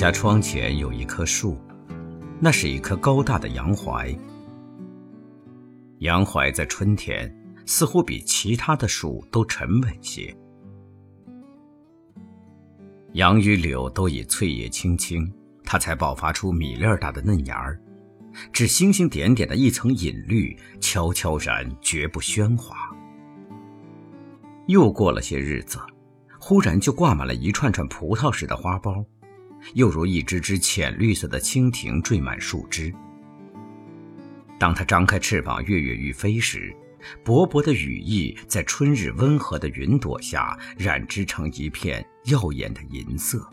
家窗前有一棵树，那是一棵高大的洋槐。洋槐在春天似乎比其他的树都沉稳些。杨与柳都已翠叶青青，它才爆发出米粒大的嫩芽儿，只星星点点的一层隐绿，悄悄然，绝不喧哗。又过了些日子，忽然就挂满了一串串葡萄似的花苞。又如一只只浅绿色的蜻蜓缀满树枝。当它张开翅膀跃跃欲飞时，薄薄的羽翼在春日温和的云朵下染织成一片耀眼的银色。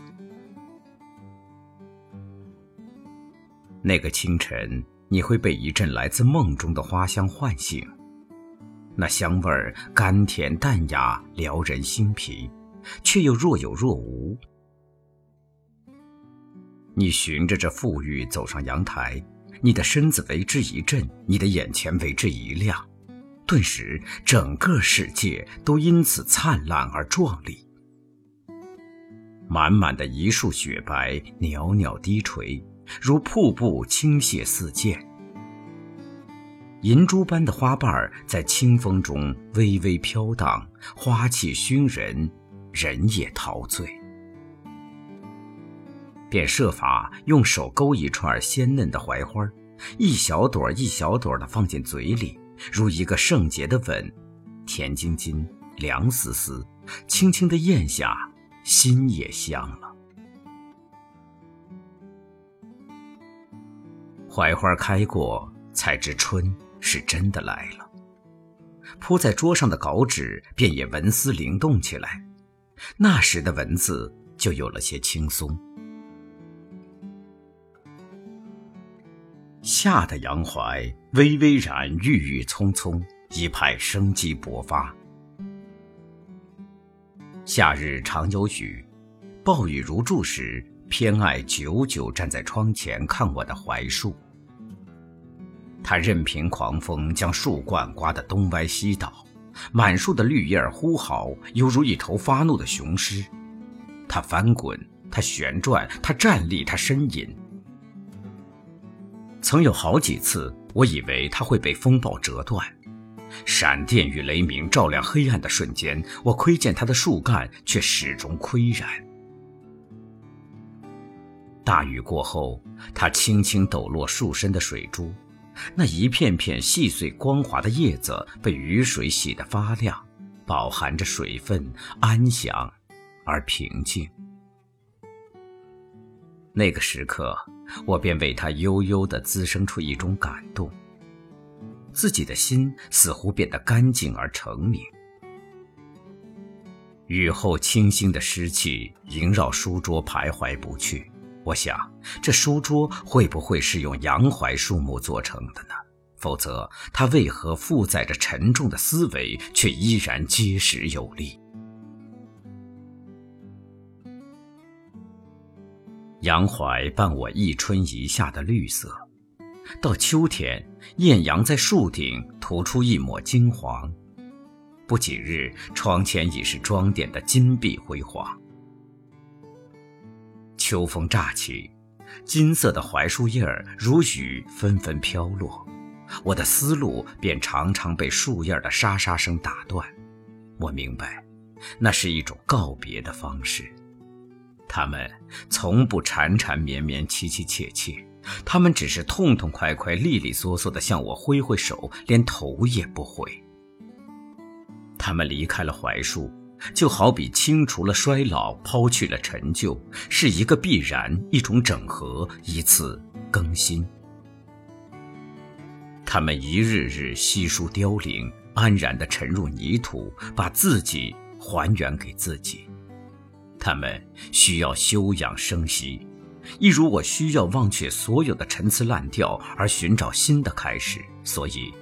那个清晨，你会被一阵来自梦中的花香唤醒，那香味儿甘甜淡雅，撩人心脾，却又若有若无。你循着这馥郁走上阳台，你的身子为之一震，你的眼前为之一亮，顿时整个世界都因此灿烂而壮丽。满满的一束雪白袅袅低垂，如瀑布倾泻似溅。银珠般的花瓣在清风中微微飘荡，花气熏人，人也陶醉。便设法用手勾一串鲜嫩的槐花，一小朵一小朵的放进嘴里，如一个圣洁的吻，甜津津，凉丝丝，轻轻的咽下，心也香了。槐花开过，才知春是真的来了。铺在桌上的稿纸便也纹丝灵动起来，那时的文字就有了些轻松。夏的杨槐微微然，郁郁葱葱，一派生机勃发。夏日常有雨，暴雨如注时，偏爱久久站在窗前看我的槐树。它任凭狂风将树冠刮得东歪西倒，满树的绿叶呼嚎，犹如一头发怒的雄狮。它翻滚，它旋转，它站立，它呻吟。曾有好几次，我以为它会被风暴折断。闪电与雷鸣照亮黑暗的瞬间，我窥见它的树干却始终岿然。大雨过后，它轻轻抖落树身的水珠，那一片片细碎光滑的叶子被雨水洗得发亮，饱含着水分，安详而平静。那个时刻。我便为他悠悠地滋生出一种感动，自己的心似乎变得干净而澄明。雨后清新的湿气萦绕书桌徘徊不去，我想这书桌会不会是用洋槐树木做成的呢？否则，它为何负载着沉重的思维，却依然结实有力？杨槐伴我一春一夏的绿色，到秋天，艳阳在树顶涂出一抹金黄，不几日，窗前已是装点的金碧辉煌。秋风乍起，金色的槐树叶儿如雨纷纷飘落，我的思路便常常被树叶的沙沙声打断。我明白，那是一种告别的方式。他们从不缠缠绵绵、凄凄切切，他们只是痛痛快快、利利索索地向我挥挥手，连头也不回。他们离开了槐树，就好比清除了衰老、抛去了陈旧，是一个必然，一种整合，一次更新。他们一日日稀疏凋零，安然地沉入泥土，把自己还原给自己。他们需要休养生息，一如我需要忘却所有的陈词滥调而寻找新的开始。所以，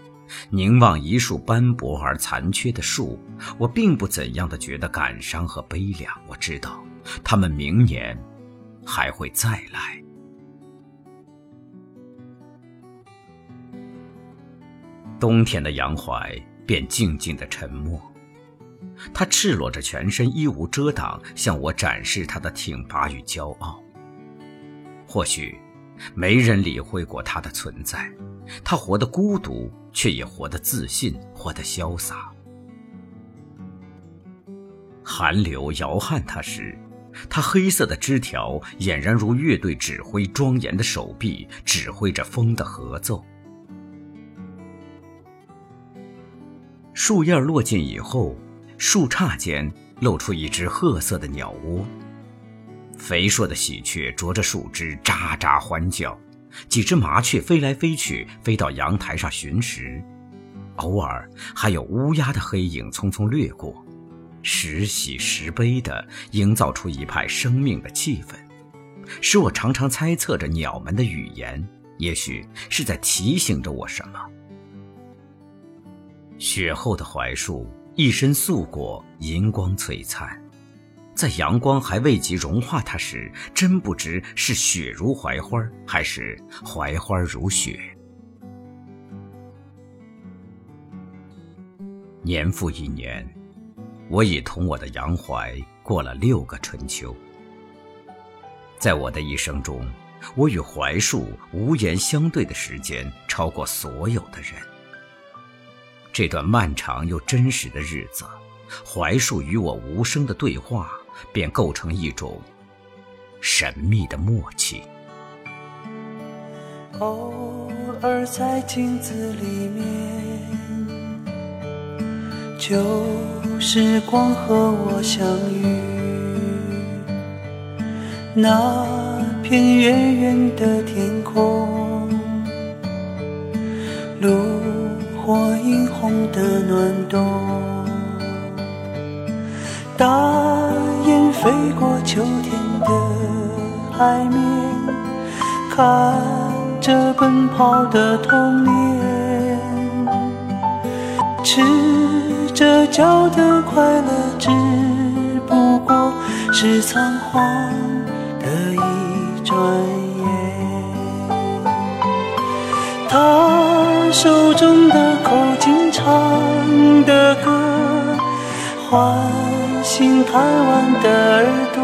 凝望一树斑驳而残缺的树，我并不怎样的觉得感伤和悲凉。我知道，他们明年还会再来。冬天的杨槐便静静的沉默。他赤裸着全身，衣无遮挡，向我展示他的挺拔与骄傲。或许，没人理会过他的存在。他活得孤独，却也活得自信，活得潇洒。寒流摇撼他时，他黑色的枝条俨然如乐队指挥庄严的手臂，指挥着风的合奏。树叶落尽以后，树杈间露出一只褐色的鸟窝。肥硕的喜鹊啄着树枝，喳喳欢叫；几只麻雀飞来飞去，飞到阳台上寻食；偶尔还有乌鸦的黑影匆匆掠过，时喜时悲地营造出一派生命的气氛，使我常常猜测着鸟们的语言，也许是在提醒着我什么。雪后的槐树，一身素裹，银光璀璨。在阳光还未及融化它时，真不知是雪如槐花，还是槐花如雪。年复一年，我已同我的杨槐过了六个春秋。在我的一生中，我与槐树无言相对的时间超过所有的人。这段漫长又真实的日子，槐树与我无声的对话。便构成一种神秘的默契。偶尔在镜子里面，旧时光和我相遇，那片远远的天空，路火映红的暖冬。大雁飞过秋天的海面，看着奔跑的童年，赤着脚的快乐，只不过是仓皇的一转眼。手中的口琴唱的歌，唤。醒台湾的耳朵，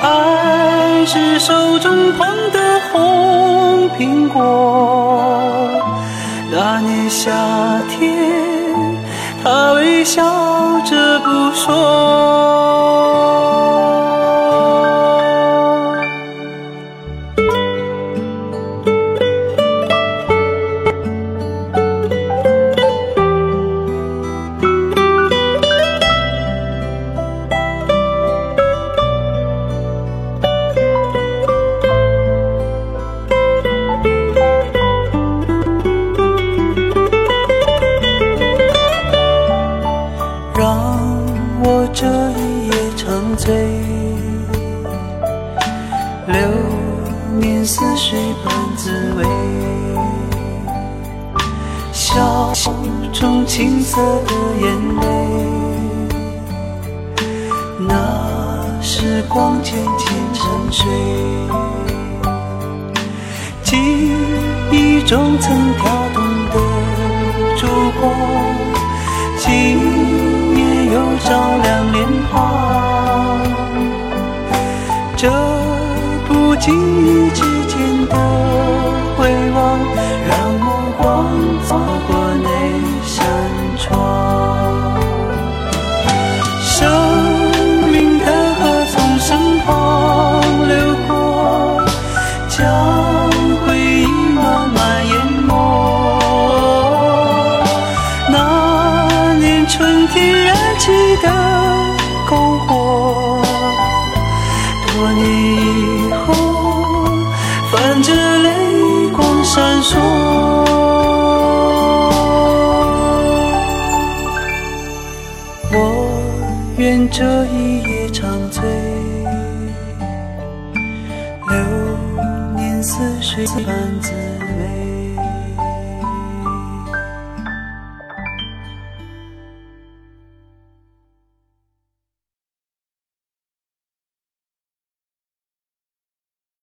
爱是手中捧的红苹果。那年夏天，他微笑着不说。一夜长醉，流年似水般滋味，笑中青涩的眼泪，那时光渐渐沉睡，记忆中曾跳动的烛光，今夜。又照亮脸庞，这不经意春天燃。起的篝火，多年以后，泛着泪光闪烁。我愿这一夜长醉，流年似水般滋味。